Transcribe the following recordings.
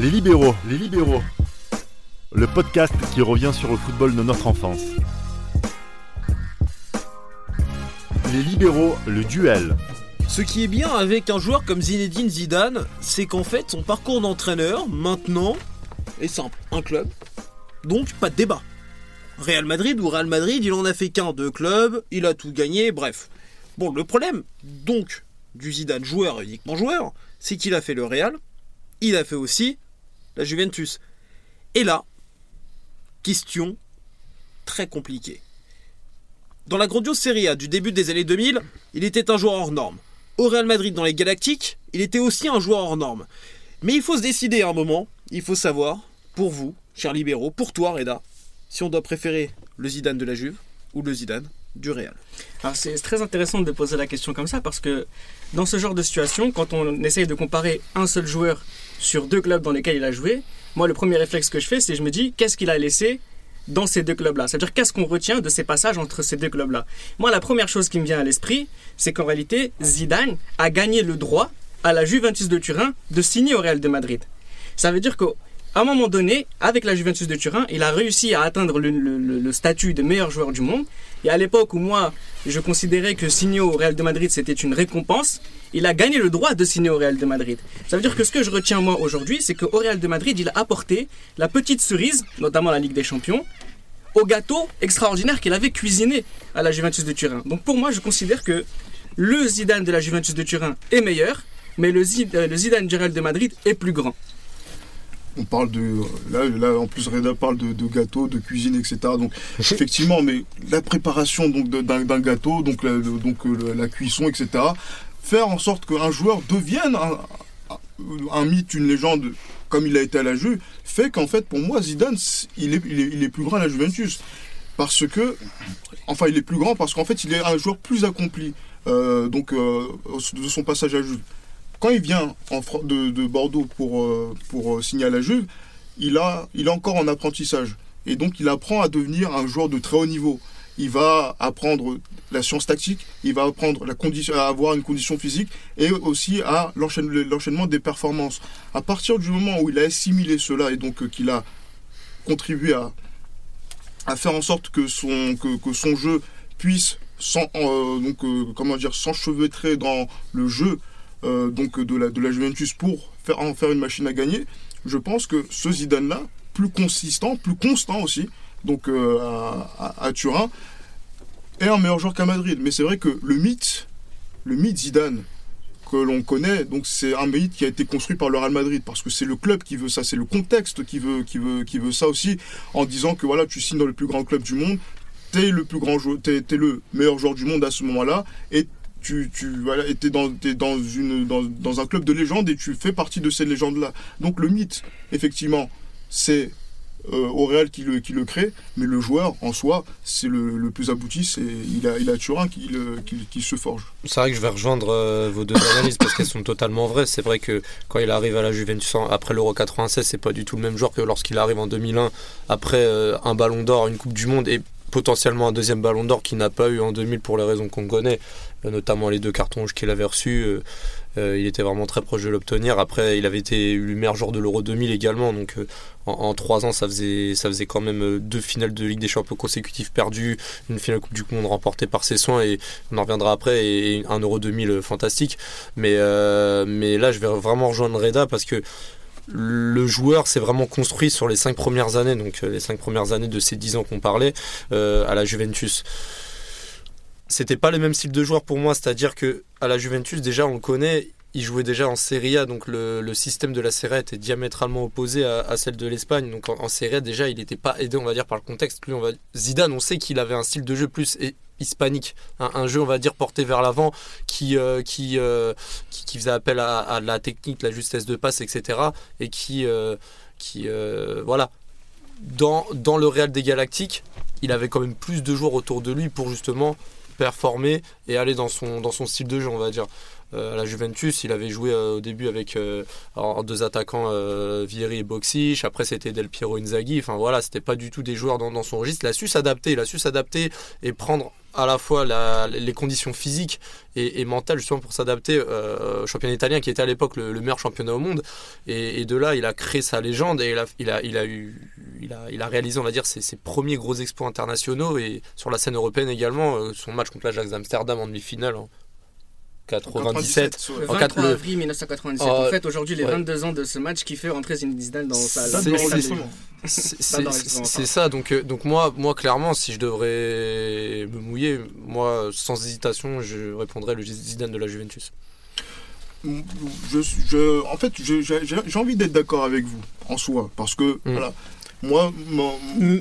Les libéraux, les libéraux. Le podcast qui revient sur le football de notre enfance. Les libéraux, le duel. Ce qui est bien avec un joueur comme Zinedine Zidane, c'est qu'en fait son parcours d'entraîneur, maintenant, est simple. Un club. Donc pas de débat. Real Madrid ou Real Madrid, il en a fait qu'un de club, il a tout gagné, bref. Bon, le problème, donc, du Zidane joueur uniquement joueur, c'est qu'il a fait le Real, il a fait aussi Juventus. Et là, question très compliquée. Dans la grandiose Serie A du début des années 2000, il était un joueur hors norme. Au Real Madrid dans les Galactiques, il était aussi un joueur hors norme. Mais il faut se décider à un moment, il faut savoir, pour vous, chers libéraux, pour toi Reda, si on doit préférer le Zidane de la Juve ou le Zidane du Real. Alors c'est très intéressant de poser la question comme ça parce que dans ce genre de situation, quand on essaye de comparer un seul joueur sur deux clubs dans lesquels il a joué, moi le premier réflexe que je fais, c'est je me dis qu'est-ce qu'il a laissé dans ces deux clubs-là? C'est-à-dire qu'est-ce qu'on retient de ces passages entre ces deux clubs-là? Moi, la première chose qui me vient à l'esprit, c'est qu'en réalité, Zidane a gagné le droit à la Juventus de Turin de signer au Real de Madrid. Ça veut dire que à un moment donné, avec la Juventus de Turin, il a réussi à atteindre le, statut de meilleur joueur du monde. Et à l'époque où moi, je considérais que signer au Real de Madrid, c'était une récompense, il a gagné le droit de signer au Real de Madrid. Ça veut dire que ce que je retiens moi aujourd'hui, c'est qu'au Real de Madrid, il a apporté la petite cerise, notamment la Ligue des Champions, au gâteau extraordinaire qu'il avait cuisiné à la Juventus de Turin. Donc pour moi, je considère que le Zidane de la Juventus de Turin est meilleur, mais le, Zidane du Real de Madrid est plus grand on parle de là, là en plus Reda parle de, de gâteau, de cuisine, etc. Donc effectivement, mais la préparation d'un gâteau, donc la, donc la cuisson, etc. Faire en sorte qu'un joueur devienne un, mythe, une légende, comme il a été à la Juve, fait qu'en fait pour moi Zidane il est, il est, plus grand à la Juventus parce que enfin il est plus grand parce qu'en fait il est un joueur plus accompli euh, donc euh, de son passage à Juve quand il vient de, Bordeaux pour, euh, pour euh, signer à la Juve, il, a, il est encore en apprentissage. Et donc il apprend à devenir un joueur de très haut niveau. Il va apprendre la science tactique, il va apprendre la condition, à avoir une condition physique et aussi à l'enchaînement des performances. À partir du moment où il a assimilé cela et donc euh, qu'il a contribué à, à faire en sorte que son, que, son jeu puisse sans, donc, comment dire, s'enchevêtrer dans le jeu euh, donc de la, Juventus pour faire, en faire une machine à gagner, je pense que ce Zidane-là, plus consistant, plus constant aussi, donc euh, à, Turin, est un meilleur joueur qu'à Madrid. Mais c'est vrai que le mythe, le mythe Zidane que l'on connaît, donc c'est un mythe qui a été construit par le Real Madrid parce que c'est le club qui veut ça, c'est le contexte qui veut, qui veut, qui veut ça aussi, en disant que voilà, tu signes dans le plus grand club du monde, t'es le plus grand joueur, t'es, es le meilleur joueur du monde à ce moment-là, et tu, tu voilà, es dans, dans, une, dans, dans, un club de légende et tu fais partie de ces légendes-là. Donc le mythe, effectivement, c'est euh, au Real qui le, qui le crée, mais le joueur en soi, c'est le, le, plus abouti, c'est il a, il a Turin qui, qui, qui se forge. C'est vrai que je vais rejoindre euh, vos deux analyses parce qu'elles sont totalement vraies. C'est vrai que quand il arrive à la Juventus après l'Euro 96, c'est pas du tout le même joueur que lorsqu'il arrive en 2001 après euh, un Ballon d'Or, une Coupe du Monde et potentiellement un deuxième ballon d'or qu'il n'a pas eu en 2000 pour les raisons qu'on connaît, notamment les deux cartons qu'il avait reçus. Euh, euh, il était vraiment très proche de l'obtenir. Après, il avait été élu meilleur joueur de l'Euro 2000 également. Donc, en, trois ans, ça faisait, ça faisait quand même deux finales de Ligue des Champions consécutives perdues, une finale Coupe du Monde remportée par ses soins, et on en reviendra après, et un Euro 2000 fantastique. Mais, mais là, je vais vraiment rejoindre Reda parce que le joueur s'est vraiment construit sur les cinq premières années, donc euh, les cinq premières années de ces dix ans qu'on parlait, euh, à la Juventus. C'était pas le même style de joueur pour moi, c'est-à-dire que à la Juventus, déjà on le connaît, il jouait déjà en Serie A, donc le, système de la Serie A était diamétralement opposé à, celle de l'Espagne. Donc en, Serie A, déjà, il n'était pas aidé, on va dire, par le contexte. Lui, on va... Zidane, on sait qu'il avait un style de jeu plus hispanique, un, jeu on va dire porté vers l'avant qui, euh, euh, qui, qui, faisait appel à, la technique, la justesse de passe, etc. Et qui, euh, qui voilà, dans, dans le Real des Galactiques, il avait quand même plus de joueurs autour de lui pour justement performer et aller dans son, dans son style de jeu, on va dire. à la Juventus, il avait joué au début avec en deux attaquants Vieri et Boxic. Après, c'était Del Piero Inzaghi. Enfin voilà, c'était pas du tout des joueurs dans, dans son registre. Il a su s'adapter, il a su s'adapter et prendre à la fois les conditions physiques et, mentales justement pour s'adapter euh, au championnat italien qui était à l'époque le, le meilleur championnat au monde. Et, de là, il a créé sa légende et il a, il a, eu, il a, il a réalisé, on va dire, ses, premiers gros exploits internationaux et sur la scène européenne également. euh, son match contre l'Ajax d'Amsterdam en demi-finale en 97. Le ouais. En 23 quatre- le- avril 1997. Oh, en fait, aujourd'hui, les ouais. 22 ans de ce match qui fait rentrer Zinedine Zidane dans sa. C'est ça, donc, euh, donc moi, moi clairement, si je devrais me mouiller, moi sans hésitation, je répondrais le Zidane de la Juventus. je, je- en fait, je- j'ai j'ai envie d'être d'accord avec vous, en soi, parce que, Mm. voilà, moi, mon-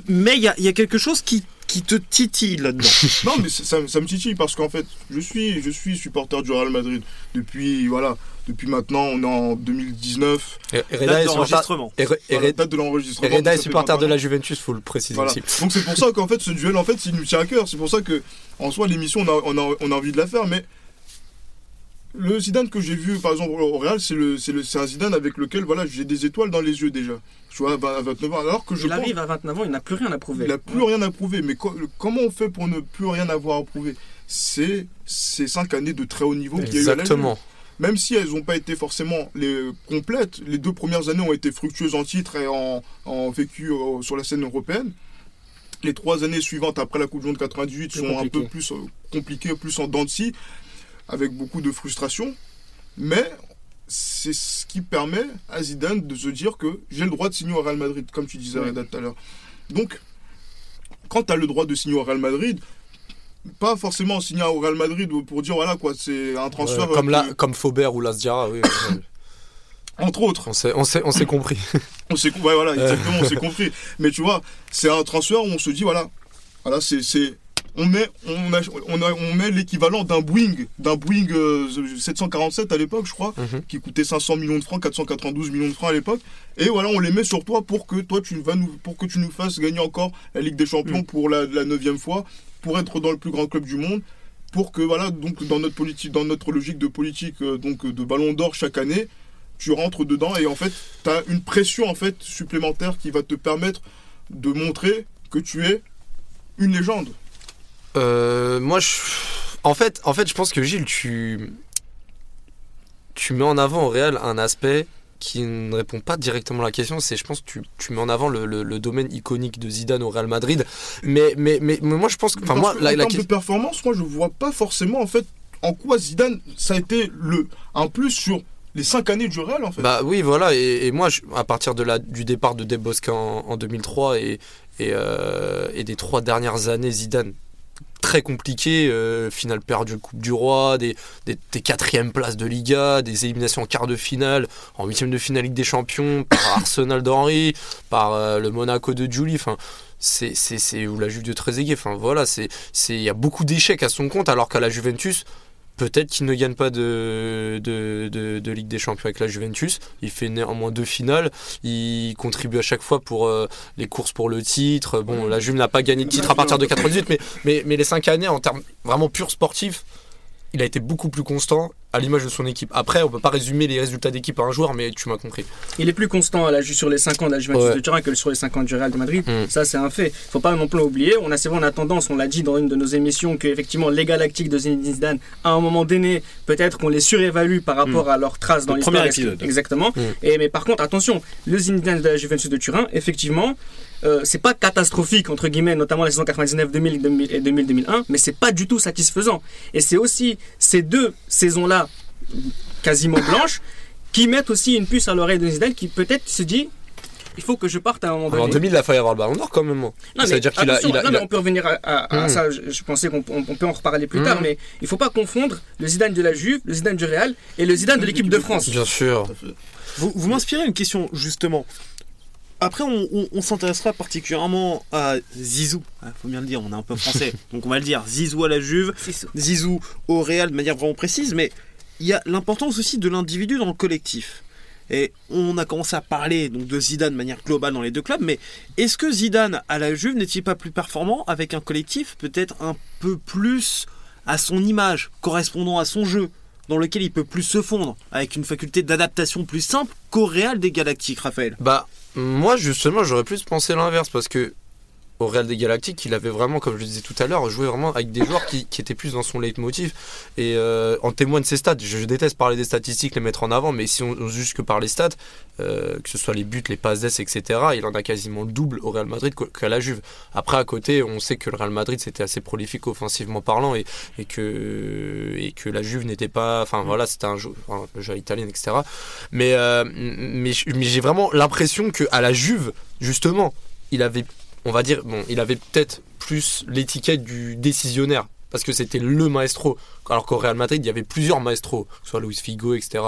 Mais il y a, il y a quelque chose qui, qui te titille là-dedans. non, mais ça, me titille, parce qu'en fait, je suis, je suis supporter du Real Madrid depuis, voilà, depuis maintenant, on est en 2019, Et, et Reda Date est voilà, date de l'enregistrement. Reda est supporter de la Juventus, faut le préciser Voilà. aussi. Donc c'est pour ça qu'en fait ce duel en fait il nous tient à cœur. C'est pour ça que en soi l'émission on a, on, a, on a envie de la faire mais le Zidane que j'ai vu par exemple au Real c'est le c'est le c'est un Zidane avec lequel voilà j'ai des étoiles dans les yeux déjà. Tu vois à 29 ans alors que je Il pense arrive à 29 ans, il n'a plus rien à prouver. il n'a plus rien à prouver mais co- comment on fait pour ne plus rien avoir à prouver? C'est ces cinq années de très haut niveau qu'il y a eu à Exactement. même si elles n'ont pas été forcément les complètes, les deux premières années ont été fructueuses en titre et en, en vécu euh, sur la scène européenne. Les trois années suivantes après la Coupe du Monde 98 Plus sont un peu plus euh, compliquées, plus en dents de scie, avec beaucoup de frustration. Mais c'est ce qui permet à Zidane de se dire que j'ai le droit de signer au Real Madrid, comme tu disais. Reda tout à l'heure. Donc, quand tu as le droit de signer au Real Madrid, pas forcément signer au Real Madrid pour dire voilà quoi, c'est un transfert Ouais, comme, euh, la, comme Faubert ou Lasdiara, oui. entre autres. on s'est on s'est- on s'est compris. On s'est ouais, voilà, exactement, on s'est compris. Mais tu vois, c'est un transfert où on se dit voilà, voilà, c'est c'est on met on a, on a- on met l'équivalent d'un Boeing, d'un Boeing euh, 747 à l'époque, je crois, Mhm. qui coûtait 500 millions de francs, 492 millions de francs à l'époque. Et voilà, on les met sur toi pour que toi tu vas nous pour que tu nous fasses gagner encore la Ligue des Champions Mm. pour la, la neuvième fois, pour être dans le plus grand club du monde. Pour que voilà donc dans notre politique, dans notre logique de politique euh, donc de Ballon d'Or chaque année, tu rentres dedans et en fait, tu as une pression en fait supplémentaire qui va te permettre de montrer que tu es une légende. Euh, moi, je... en, fait, en fait, je pense que Gilles, tu... tu mets en avant au réel un aspect qui ne répond pas directement à la question. C'est, je pense, que tu, tu mets en avant le, le- le domaine iconique de Zidane au Real Madrid. Mais, mais, mais, mais moi, je pense que. Enfin, moi, que la, en la termes de performance, moi je vois pas forcément en fait en quoi Zidane ça a été le un plus sur les cinq années du Real en fait. Bah oui, voilà. Et, et moi, je- à partir de la, du départ de Del Bosque en, en 2003 et, et, euh, et des trois dernières années, Zidane, très compliqué. euh, finale perdue Coupe du Roi, des, des, quatrièmes places de Liga, des éliminations en quart de finale, en huitième de finale Ligue des Champions, par Arsenal d'Henri, par euh, le Monaco de Julie. Enfin, c'est, ou la Juve de Trezeguet. Enfin, voilà, c'est, il y a beaucoup d'échecs à son compte, alors qu'à la Juventus, Peut-être qu'il ne gagne pas de, de, de- de Ligue des Champions avec la Juventus. Il fait néanmoins deux finales. Il contribue à chaque fois pour euh, les courses pour le titre. Bon, la Juve n'a pas gagné de titre à partir de 98, mais, mais, mais les cinq années, en termes vraiment purs sportifs, il a été beaucoup plus constant à l'image de son équipe. Après, on peut pas résumer les résultats d'équipe à un joueur, mais tu m'as compris. Il est plus constant à la, sur les 5 ans de la Juventus Ouais. de Turin que sur les 5 ans du Real de Madrid. Mm. Ça, c'est un fait. Faut pas non plus oublier. On a, c'est on a tendance, on l'a dit dans une de nos émissions, que effectivement les Galactiques de Zinedine Zidane, à un moment donné, peut-être qu'on les surévalue par rapport à leurs traces dans l'histoire. Exactement. Mm. Et, mais par contre, attention, le Zinedine de la Juventus de Turin, effectivement, euh, c'est pas catastrophique, entre guillemets, notamment la saison 99, 2000 2000 et 2000, 2001, mais c'est pas du tout satisfaisant. Et c'est aussi ces deux saisons-là, quasiment blanches, qui mettent aussi une puce à l'oreille de Zidane qui peut-être se dit il faut que je parte à un moment donné. En 2000, il a failli avoir le ballon d'or quand même. Non, ça mais veut dire qu'il a, il non, il mais on peut revenir à, à- à Mm. ça. Je, je pensais qu'on on- on peut en reparler plus Mm. tard, mais il faut pas confondre le Zidane de la Juve, le Zidane du Real et le Zidane de l'équipe de France. Bien sûr. Vous, vous m'inspirez une question, justement. Après, on, on- on s'intéressera particulièrement à Zizou. Ah, faut bien le dire, on est un peu français. donc on va le dire. Zizou à la Juve, Zizou au Real de manière vraiment précise. Mais il y a l'importance aussi de l'individu dans le collectif. Et on a commencé à parler de Zidane de manière globale dans les deux clubs. Mais est-ce que Zidane à la Juve n'est-il pas plus performant avec un collectif peut-être un peu plus à son image, correspondant à son jeu dans lequel il peut plus se fondre, avec une faculté d'adaptation plus simple qu'au Real des Galactiques, Raphaël? Bah, moi, justement, j'aurais plus pensé l'inverse parce que au Real des Galactiques, il avait vraiment, comme je le disais tout à l'heure, joué vraiment avec des joueurs qui, étaient plus dans son leitmotiv. Et euh, en témoigne ses stats. Je, déteste parler des statistiques, les mettre en avant, mais si on, on juge que par les stats, euh, que ce soit les buts, les passes d'ess, etc., il en a quasiment le double au Real Madrid qu'à la Juve. Après, à côté, on sait que le Real Madrid c'était assez prolifique offensivement parlant et, que et que la Juve n'était pas, enfin voilà, c'était un jeu, jeu italien, etc. Mais euh, mais, mais j'ai vraiment l'impression que à la Juve, justement, il avait, on va dire, bon, il avait peut-être plus l'étiquette du décisionnaire parce que c'était le maestro. Alors qu'au Real Madrid, il y avait plusieurs maestros, soit Luis Figo, etc.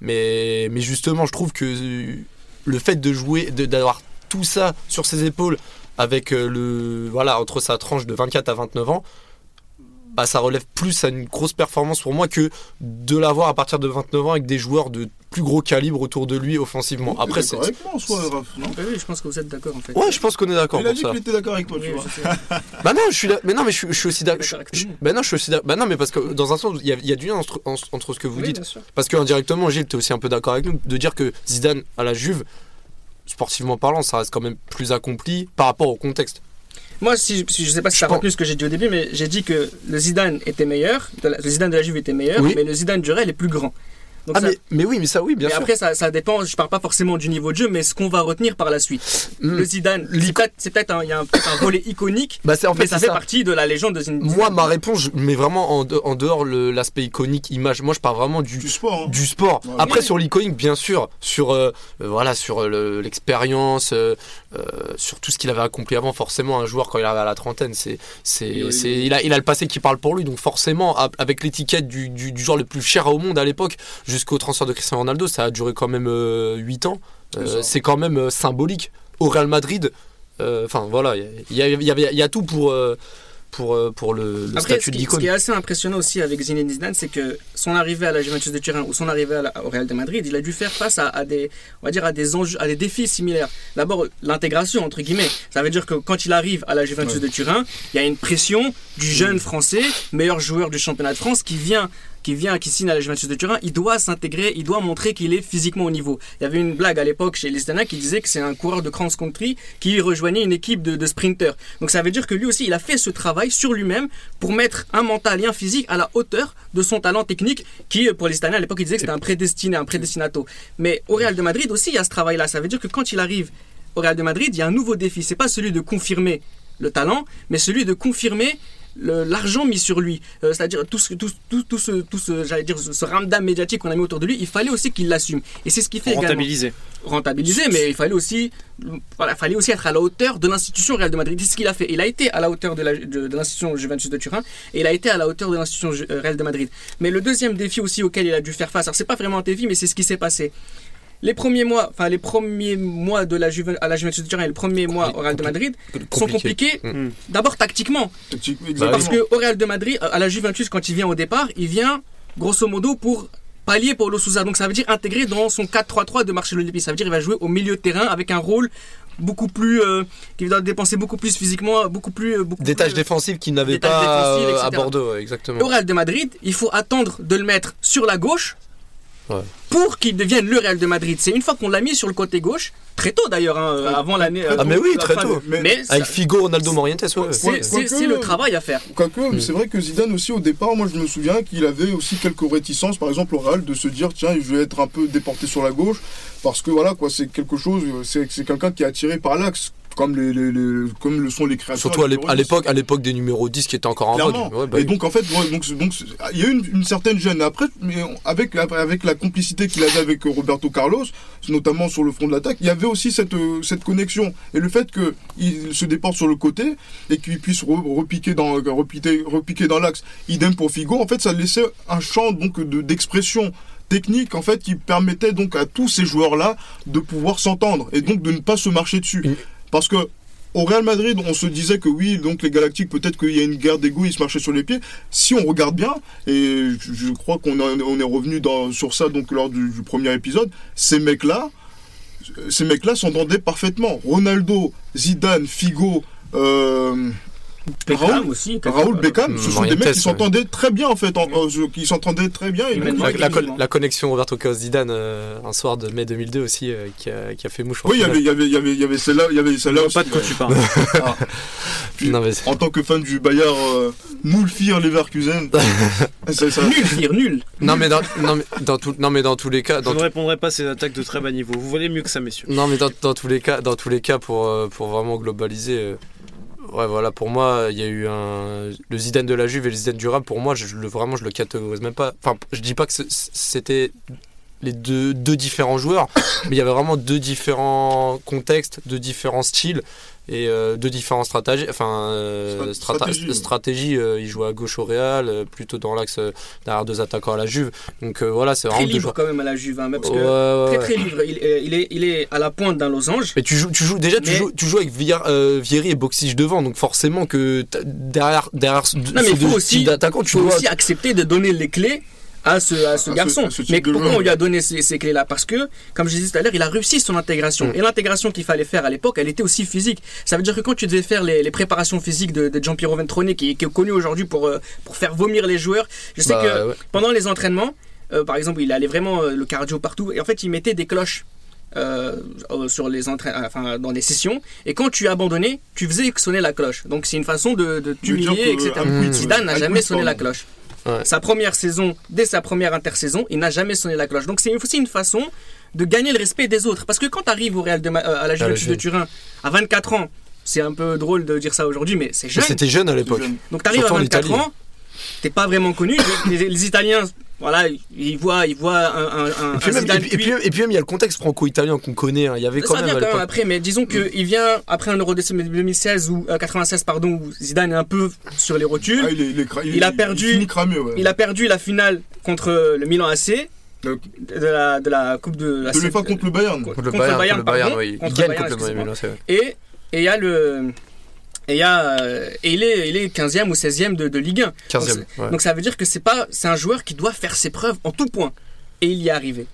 Mais, mais justement, je trouve que euh, le fait de jouer, d'avoir tout ça sur ses épaules, avec euh, le, voilà, entre sa tranche de 24 à 29 ans, bah, ça relève plus à une grosse performance pour moi que de l'avoir à partir de 29 ans avec des joueurs de plus gros calibre autour de lui offensivement. Après, c'est. D'accord avec moi en soi, Raph, non Oui, oui, je pense que vous êtes d'accord en fait. Ouais, je pense qu'on est d'accord Il a dit ça. qu'il était d'accord avec toi, Oui, tu vois. Bah non, je suis là. Mais non, mais je, suis- je suis aussi d'accord. Bah non, je suis aussi d'accord. Bah non, mais parce que dans un sens, il y a, il y a du lien entre, en- entre ce que vous Oui, dites. bien sûr. Parce que indirectement, Gilles, tu es aussi un peu d'accord avec nous de dire que Zidane à la Juve, sportivement parlant, ça reste quand même plus accompli par rapport au contexte. Moi, si, si- je sais pas si as pense- retenu ce que j'ai dit au début, mais j'ai dit que le Zidane était meilleur, de la- le Zidane de la Juve était meilleur, Oui. mais le Zidane du Real est plus grand. Donc Ah, ça- mais, mais oui, mais ça, oui, bien mais sûr. après, ça, ça dépend, je parle pas forcément du niveau de jeu, mais ce qu'on va retenir par la suite. Mm. Le Zidane, c'est peut-être, c'est peut-être un, il y a un, volet iconique, Bah, c'est en fait mais ça fait partie de la légende de Zinedine. Moi, ma réponse, je mets vraiment en, de- en dehors le- l'aspect iconique, image. Moi, je parle vraiment du, Du sport, hein. du sport. Ouais. Après Oui. sur l'iconique bien sûr, sur euh, euh, voilà sur l'expérience, euh, euh, sur tout ce qu'il avait accompli avant. Forcément, un joueur quand il arrive à la trentaine, c'est c'est Oui, il a il a le passé qui parle pour lui. Donc forcément, avec l'étiquette du, du, du joueur le plus cher au monde à l'époque, jusqu'au transfert de Cristiano Ronaldo, ça a duré quand même 8 ans. Euh, C'est ça. c'est quand même euh, symbolique. Au Real Madrid, euh, enfin voilà, il y, a- y, y tout pour euh, pour euh, pour le, le Après, statut de qui, ce l'icône. qui est assez impressionnant aussi avec Zinedine Zidane, c'est que son arrivée à la Juventus de Turin ou son arrivée à la- au Real de Madrid, il a dû faire face à, à des, on va dire, à des enjeux, à des défis similaires. D'abord, l'intégration entre guillemets. Ça veut dire que quand il arrive à la Juventus Ouais. de Turin, il y a une pression du jeune Français, meilleur joueur du championnat de France, qui vient qui vient, qui signe à la Juventus de Turin, il doit s'intégrer, il doit montrer qu'il est physiquement au niveau. Il y avait une blague à l'époque chez Italiens qui disait que c'est un coureur de cross-country qui rejoignait une équipe de, de sprinters. Donc ça veut dire que lui aussi, il a fait ce travail sur lui-même pour mettre un mental et un physique à la hauteur de son talent technique qui, pour Italiens à l'époque, ils disaient que c'était un prédestiné, un prédestinato. Mais au Real de Madrid aussi, il y a ce travail-là. Ça veut dire que quand il arrive au Real de Madrid, il y a un nouveau défi. C'est pas celui de confirmer le talent, mais celui de confirmer l'argent mis sur lui. Euh, C'est-à-dire tout ce, tout, tout, tout ce, tout ce, j'allais dire, ce, ce ramdam médiatique qu'on a mis autour de lui, il fallait aussi qu'il l'assume. Et c'est ce qui fait également Rentabilisé. rentabiliser, mais il fallait aussi, voilà, fallait aussi être à la hauteur de l'institution Real de Madrid. C'est ce qu'il a fait. Il a été à la hauteur de l'institution Juventus de Turin et il a été à la hauteur de l'institution euh, Real de Madrid. Mais le deuxième défi aussi auquel il a dû faire face, alors c'est pas vraiment un défi, mais c'est ce qui s'est passé. Les premiers mois, enfin les premiers mois de la Juve, à la Juventus de Turin et le premier mois au Real de Madrid sont compliqués. Mm. D'abord tactiquement, Tactiquement, Bah parce que au Real de Madrid, à la Juventus, quand il vient au départ, il vient grosso modo pour pallier Paulo Souza. Donc ça veut dire intégrer dans son 4-3-3 de Marcelo Lippi. Ça veut dire qu'il va jouer au milieu de terrain avec un rôle beaucoup plus, euh, qui va dépenser beaucoup plus physiquement, beaucoup plus, euh, beaucoup Des tâches plus, défensives qu'il n'avait pas défensives, euh, à. Bordeaux, exactement. Au Real de Madrid, il faut attendre de le mettre sur la gauche Ouais. pour qu'il devienne le Real de Madrid. C'est une fois qu'on l'a mis sur le côté gauche, très tôt d'ailleurs, hein, avant l'année. euh, Ah, mais oui, très tôt. Mais- Mais Avec ça- Figo, Ronaldo, Morientes, ouais. c'est- le travail à faire. Quoique, Mm. c'est vrai que Zidane aussi au départ, moi je me souviens qu'il avait aussi quelques réticences, par exemple au Real, de se dire tiens, je vais être un peu déporté sur la gauche, parce que voilà quoi, c'est quelque chose, c'est c'est quelqu'un qui est attiré par l'axe, comme les, les- les- comme le sont les créateurs. Surtout à l'ép- numéro à 10. l'époque, à l'époque des numéros 10 qui étaient encore en. Ouais, bah et oui. donc en fait, ouais, donc, donc il y a eu une, une certaine gêne. Après, mais avec avec la complicité qu'il avait avec euh, Roberto Carlos, notamment sur le front de l'attaque, il y avait aussi cette euh, cette connexion et le fait que il se déporte sur le côté et qu'il puisse re- repiquer dans repiquer, repiquer dans l'axe. Idem pour Figo. En fait, ça laissait un champ donc de d'expression technique en fait qui permettait donc à tous ces joueurs là de pouvoir s'entendre et donc de ne pas se marcher dessus parce que au Real Madrid, on se disait que oui, donc les Galactiques, peut-être qu'il y a une guerre d'ego, ils se marchaient sur les pieds. Si on regarde bien, et je, crois qu'on est revenu sur ça donc lors du, du premier épisode, ces mecs-là, ces mecs-là s'entendaient parfaitement. Ronaldo, Zidane, Figo, euh, Beckham Raoul- aussi. Raoul part. Beckham, ce sont des mecs qui ouais. s'entendaient très bien en fait, en- euh, je- qui s'entendaient très bien. Et La, la, connexion Roberto Carlos Zidane euh, un soir de mai 2002 aussi euh, qui, a, qui a fait mouche. oui, il y avait, il y avait, il y avait, il y avait celle-là, il y avait Je celle-là pas de quoi ouais. tu parles. Ah. Puis, Non, mais c'est- en tant que fan du Bayern, euh, Moulfir Leverkusen, ça. Nul, non, mais dans, non, mais dans, tout- non mais dans tous les cas, Je dans, ne répondrai pas à ces attaques de très bas niveau. Vous voulez mieux que ça, messieurs. Non mais dans, dans tous les cas, dans tous les cas pour, euh, pour vraiment globaliser, euh, ouais voilà pour moi il y a eu un le Zidane de la Juve et le Zidane du pour moi je, le vraiment je le catégorise même pas. Enfin je dis pas que c'était les deux, deux différents joueurs, mais il y avait vraiment deux différents contextes, deux différents styles et euh, deux différents stratégies. Enfin euh, Strat- strata- stratégie. stratégie, euh, il jouait à gauche au Real, euh, plutôt dans l'axe euh, derrière deux attaquants à la Juve. Donc euh, voilà c'est Très vraiment deux libre joueurs. quand même à la Juve, hein, même parce que Ouais, très très libre. Il, euh, il est, il est à la pointe d'un losange. Mais tu joues, tu joues déjà, tu joues, tu joues avec euh, Vieri et Boxich devant, donc forcément que derrière, derrière ce, Non, mais faut deux aussi- Il tu faut dois. aussi accepter de donner les clés à ce, à ce À ce- garçon. ce Mais pourquoi on lui a donné ces, ces clés-là? Parce que, comme je disais tout à l'heure, il a réussi son intégration. Mm. Et l'intégration qu'il fallait faire à l'époque, elle était aussi physique. Ça veut dire que quand tu devais faire les, les préparations physiques de, de Giampiero Ventrone, qui, qui est connu aujourd'hui pour, euh, pour faire vomir les joueurs, je sais Bah, que ouais. pendant les entraînements, euh, par exemple, il allait vraiment euh, le cardio partout, et en fait, il mettait des cloches. euh, sur les enfin dans les sessions et quand tu abandonnais tu faisais sonner la cloche donc c'est une façon de, de t'humilier etc Zidane n'a jamais sonné la cloche Ouais. sa première saison dès sa première intersaison il n'a jamais sonné la cloche donc c'est aussi une façon de gagner le respect des autres parce que quand tu arrives au Real de euh, à la Juventus de. Turin à 24 ans c'est un peu drôle de dire ça aujourd'hui mais c'est jeune C'était jeune à l'époque. donc t'arrives à Surtout en 24 Italie. ans, t'es pas vraiment connu. Les Italiens, voilà, ils voient, ils voient un, un, un- Et puis, un même, Zidane et, puis, et puis- puis même- et puis même, il y a le contexte franco-italien qu'on connaît. hein. Il y avait quand ça même vient quand même après, mais disons qu'il vient après un Euro de 2016 ou euh, 96 pardon où Zidane est un peu sur les rotules. Ah, il, est- il est cra- Il a perdu- Il finit cramé, ouais. Il a perdu la finale contre le Milan AC Euh, de la, de la Coupe de la De l'UEFA contre le Bayern. contre Contre le Bayern, contre le Bayern, pardon, oui. Il contre gagne le Bayern, contre le. Bayern. Et et il y a le et il y a euh, et il est il est 15e ou 16e de, de Ligue 1. 15e. ouais. Donc ça veut dire que c'est pas c'est un joueur qui doit faire ses preuves en tout point. Et il y est arrivé.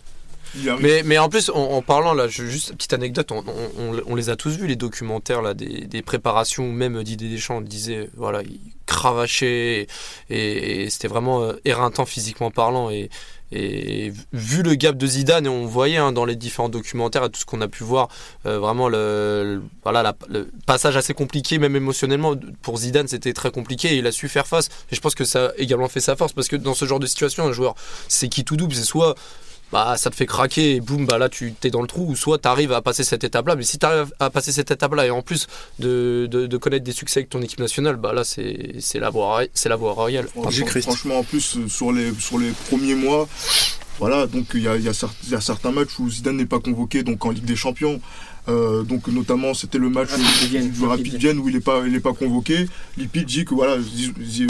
Mais, mais en plus, en, en parlant là, je- juste petite anecdote, on, on- on- on les a tous vus les documentaires là, des, des préparations, même Didier Deschamps le disait, voilà, il cravachait et, et c'était vraiment euh, éreintant physiquement parlant. Et, et vu le gap de Zidane, et on voyait hein, dans les différents documentaires et tout ce qu'on a pu voir, euh, vraiment le, le- passage assez compliqué, même émotionnellement, pour Zidane, c'était très compliqué et il a su faire face. Et je pense que ça a également fait sa force parce que dans ce genre de situation, un joueur, c'est qui tout double, c'est soit bah ça te fait craquer et boum bah là tu t'es dans le trou ou soit tu arrives à passer cette étape là mais si tu arrives à passer cette étape là et en plus de, de, de connaître des succès avec ton équipe nationale bah là c'est c'est la voie c'est la voie royale Franchement, franchement, en plus, euh, sur les, sur les premiers mois, voilà, donc il y a, y a certains matchs où Zidane n'est pas convoqué, donc en Ligue des Champions. Euh, donc notamment c'était le match où- Vienne, du Rapid Rapid Vienne où il n'est pas, il est pas convoqué. Lippi dit que voilà,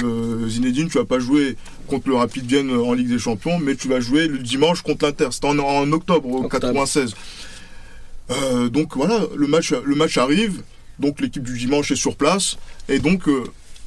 euh, Zinedine, tu vas pas jouer contre le Rapid Vienne en Ligue des Champions, mais tu vas jouer le dimanche contre l'Inter. C'était en, en octobre, Octobre. 96. Euh, donc voilà, le match, le match arrive, donc l'équipe du dimanche est sur place, et donc, euh,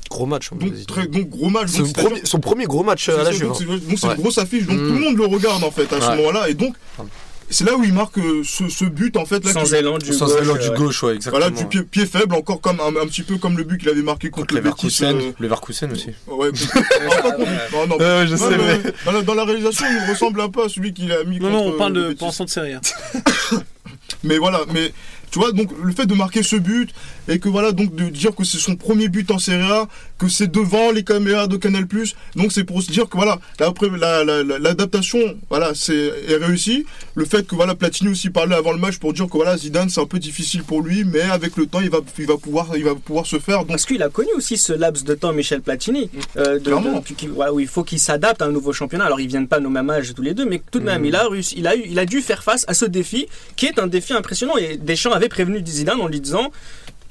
gros match hein, donc, très, donc gros match. son, donc, premier, son premier gros match à la Juve donc hein. c'est donc c'est Ouais. une grosse affiche, donc Mm. tout le monde le regarde en fait à ce moment-là, et donc Pardon. C'est là où il marque euh, ce, ce but en fait là, Sans élan du Sans gauche, élan du euh, gauche ouais exactement voilà du pied, pied faible encore comme un, un petit peu comme le but qu'il avait marqué contre, contre le Betis. Leverkusen euh, Leverkusen aussi ouais, contre- je sais, mais dans, la, réalisation, il ressemble un peu à celui qu'il a mis Non, contre non, on parle le de pensant de série. Mais voilà, mais tu vois, donc le fait de marquer ce but et que voilà, donc de dire que c'est son premier but en Serie A, que c'est devant les caméras de Canal+, donc c'est pour se dire que voilà, l'adaptation, la, la, la- l'adaptation, voilà, c'est est réussie. Le fait que voilà, Platini aussi parlait avant le match pour dire que voilà, Zidane c'est un peu difficile pour lui, mais avec le temps, il va, il va pouvoir, il va pouvoir se faire. Donc Parce qu'il a connu aussi ce laps de temps, Michel Platini, euh, de- de- qui- qui- voilà, où il faut qu'il s'adapte à un nouveau championnat. Alors ils viennent pas au même âge tous les deux, mais tout de même, il a il a eu, il a dû faire face à ce défi, qui est un défi impressionnant. Et Deschamps avait prévenu Zidane en lui disant,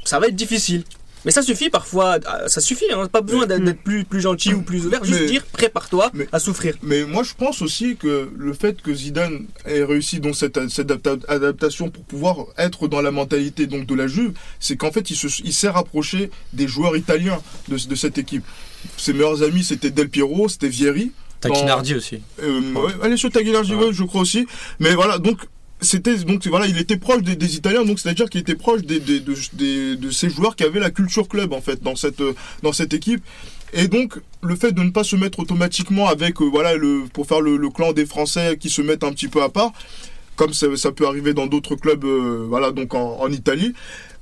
ça va être difficile. Mais ça suffit parfois, ah, ça suffit, hein, pas besoin d'être plus, plus gentil ou plus ouvert, juste Mais- dire prépare-toi à souffrir. Mais moi, je pense aussi que le fait que Zidane ait réussi dans cette, cette adapta- adaptation pour pouvoir être dans la mentalité donc de la Juve, c'est qu'en fait, il se- il s'est rapproché des joueurs italiens de, de cette équipe. Ses meilleurs amis, c'était Del Piero, c'était Vieri. Taquinardi aussi Euh, ouais, allez sur Tagliardi, ouais, je crois aussi. Mais voilà, donc c'était donc voilà, il était proche des, Italiens, donc c'est-à-dire qu'il était proche des, des- de, ces joueurs qui avaient la culture club en fait dans cette dans cette équipe. Et donc le fait de ne pas se mettre automatiquement avec euh, voilà le pour faire le, clan des Français qui se mettent un petit peu à part, comme ça, ça peut arriver dans d'autres clubs euh, voilà donc en, Italie.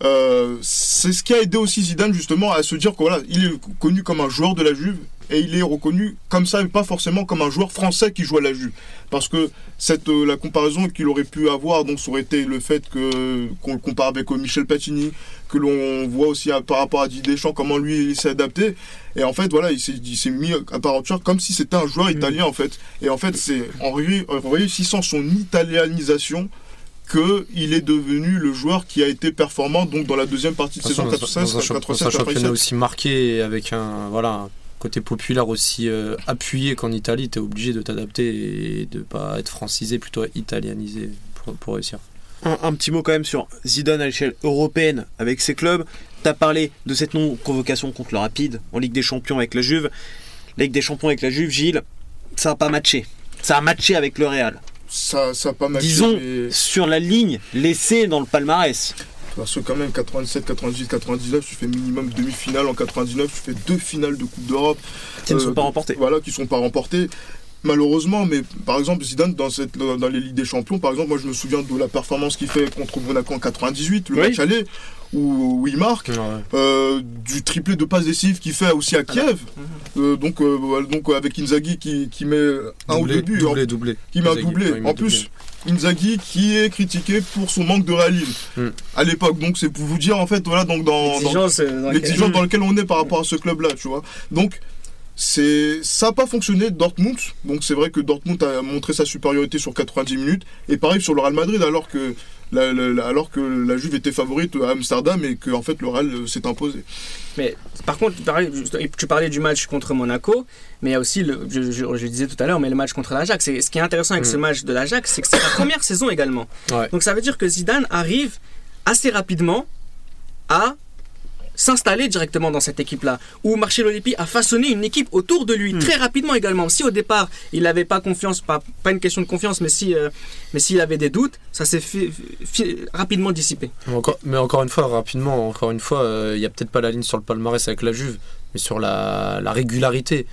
euh, c'est ce qui a aidé aussi Zidane justement à se dire que voilà, il est connu comme un joueur de la Juve et il est reconnu comme ça et pas forcément comme un joueur français qui joue à la Juve. Parce que cette euh, la comparaison qu'il aurait pu avoir donc ça aurait été le fait que qu'on le compare avec euh, Michel Platini que l'on voit aussi par rapport à Didier Deschamps comment lui il s'est adapté. Et en fait voilà il s'est il s'est mis à part entière comme si c'était un joueur italien en fait. Et en fait c'est en, ré- en réussissant son italianisation que il est devenu le joueur qui a été performant donc dans la deuxième partie de saison façon, dans, 96 un, champ- dans un 97 championnat 97. aussi marqué avec un voilà un côté populaire aussi euh, appuyé qu'en Italie, tu es obligé de t'adapter et de pas être francisé, plutôt italianisé pour, pour réussir. Un, un petit mot quand même sur Zidane à l'échelle européenne avec ses clubs. T'as parlé de cette non-convocation contre le Rapide en Ligue des Champions avec la Juve. La Ligue des Champions avec la Juve, Gilles, ça n'a pas matché. Ça a matché avec le Real. ça ça a pas matché, Disons mais- sur la ligne laissée dans le palmarès. Parce que quand même 97, 98, 99, tu fais minimum demi-finale en 99, tu fais deux finales de Coupe d'Europe. Qui ne Euh, sont pas remportés. Voilà, qui sont pas remportées. Malheureusement, mais par exemple Zidane dans cette dans les Ligues des Champions, par exemple, moi je me souviens de la performance qu'il fait contre Monaco en 98, le Oui. match aller où, où il marque, euh, du triplé de passes décisives qu'il fait aussi à Kiev. Euh, donc euh, donc euh, avec Inzaghi qui, qui met un ou deux buts, doublé, doublé. qui met un doublé. ouais, il met en doublé. plus, Inzaghi qui est critiqué pour son manque de réalisme Hmm. à l'époque. Donc c'est pour vous dire en fait voilà donc dans, L'exigence, euh, dans dans laquelle on est par rapport à ce club-là, tu vois. Donc c'est ça n'a pas fonctionné Dortmund. Donc c'est vrai que Dortmund a montré sa supériorité sur 90 minutes et pareil sur le Real Madrid alors que la, la- la- alors que la Juve était favorite à Amsterdam et que en fait le Real euh, s'est imposé. Mais par contre, tu parlais du match contre Monaco, mais il y a aussi, le, je, je- je disais tout à l'heure, mais le match contre l'Ajax. Ce qui est intéressant avec Mm. ce match de l'Ajax, c'est que c'est la première saison également. Ouais. Donc ça veut dire que Zidane arrive assez rapidement à s'installer directement dans cette équipe-là, où Marcelo Lippi a façonné une équipe autour de lui Mm. très rapidement également. Si au départ il n'avait pas confiance, pas, pas une question de confiance, mais si, euh, mais s'il avait des doutes, ça s'est rapidement dissipé. Mais encore, mais encore une fois, rapidement, encore une fois, euh, il y a peut-être pas la ligne sur le palmarès avec la Juve, mais sur la, la régularité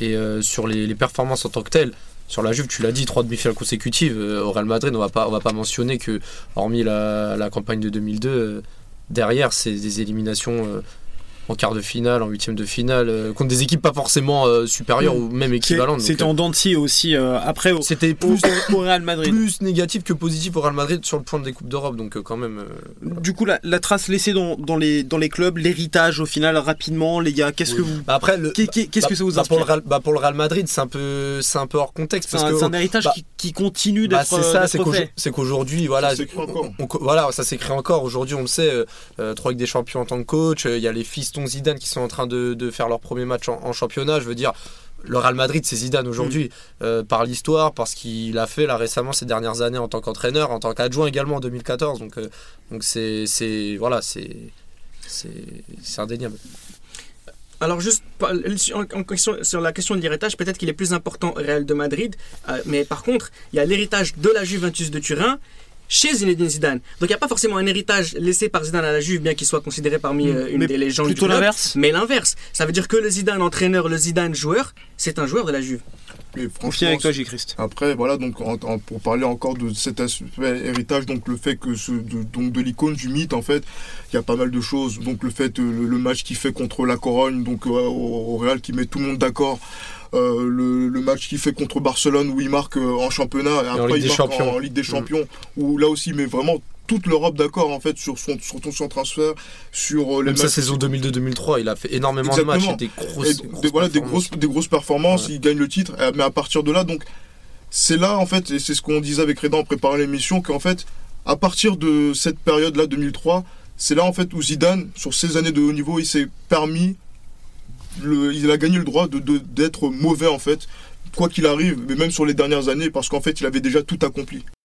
et euh, sur les, les performances en tant que telles. Sur la Juve, tu l'as dit, trois demi-finales consécutives. euh, au Real Madrid, on va pas, on va pas mentionner que, hormis la, la campagne de 2002, euh, derrière, c'est des éliminations euh, en quart de finale, en huitième de finale, euh, contre des équipes pas forcément euh, supérieures ou même équivalentes. C'était en dents de scie aussi après au, C'était plus, au Real Madrid. plus négatif que positif au Real Madrid sur le point des Coupes d'Europe, donc quand même. Du coup, la, la trace laissée dans, dans les, dans les clubs, l'héritage au final, rapidement, les gars, qu'est-ce que vous. Bah après, Qu'est-ce bah, que ça vous bah, pour, le inspire Real, bah, pour le Real Madrid, c'est un peu, c'est un peu hors contexte C'est un, que un héritage qui, qui continue bah, d'être c'est ça, d'être c'est qu'aujourd'hui- fait. c'est qu'aujourd'hui, voilà, Ça s'écrit encore. on- on- voilà, ça s'écrit encore. Aujourd'hui, on le sait, euh, euh, trois des Champions en tant que coach, euh, il y a les fistons Zidane qui sont en train de, de faire leur premier match en, en championnat. Je veux dire, le Real Madrid, c'est Zidane aujourd'hui, Mm. euh, par l'histoire, parce qu'il a fait là récemment ces dernières années en tant qu'entraîneur, en tant qu'adjoint également en 2014. Donc, euh, donc c'est, c'est, voilà, c'est, c'est, c'est indéniable. Alors juste question- sur la question de l'héritage, peut-être qu'il est plus important au Real de Madrid, euh, mais par contre, il y a l'héritage de la Juventus de Turin chez Zinedine Zidane. Donc il n'y a pas forcément un héritage laissé par Zidane à la Juve, bien qu'il soit considéré parmi euh, une Mais des légendes plutôt du club. l'inverse. Mais l'inverse, ça veut dire que le Zidane entraîneur, le Zidane joueur, c'est un joueur de la Juve. Mais franchement, avec toi, J. Christ. Après, voilà, donc en- en- pour parler encore de cet aspect héritage, donc le fait que ce, de, donc de l'icône du mythe, en fait, il y a pas mal de choses. Donc le fait, euh, le, le match qu'il fait contre la Corogne, donc euh, au, au Real, qui met tout le monde d'accord. Euh, le, le match qu'il fait contre Barcelone où il marque euh, en championnat et après Ligue il des marque Champions. en Ligue des Champions où là aussi il met vraiment toute l'Europe d'accord en fait sur son sur son transfert sur euh, les Même sa saison 2002-2003, il a fait énormément de matchs et des grosses, et grosses des, voilà, des performances. grosses, des grosses performances, Ouais. il gagne le titre, mais à partir de là, donc, c'est là, en fait, et c'est ce qu'on disait avec Reda en préparant l'émission, qu'en fait, à partir de cette période-là, 2003, c'est là, en fait, où Zidane, sur ces années de haut niveau, il s'est permis, il a gagné le droit d'être mauvais, en fait, quoi qu'il arrive, mais même sur les dernières années, parce qu'en fait, il avait déjà tout accompli.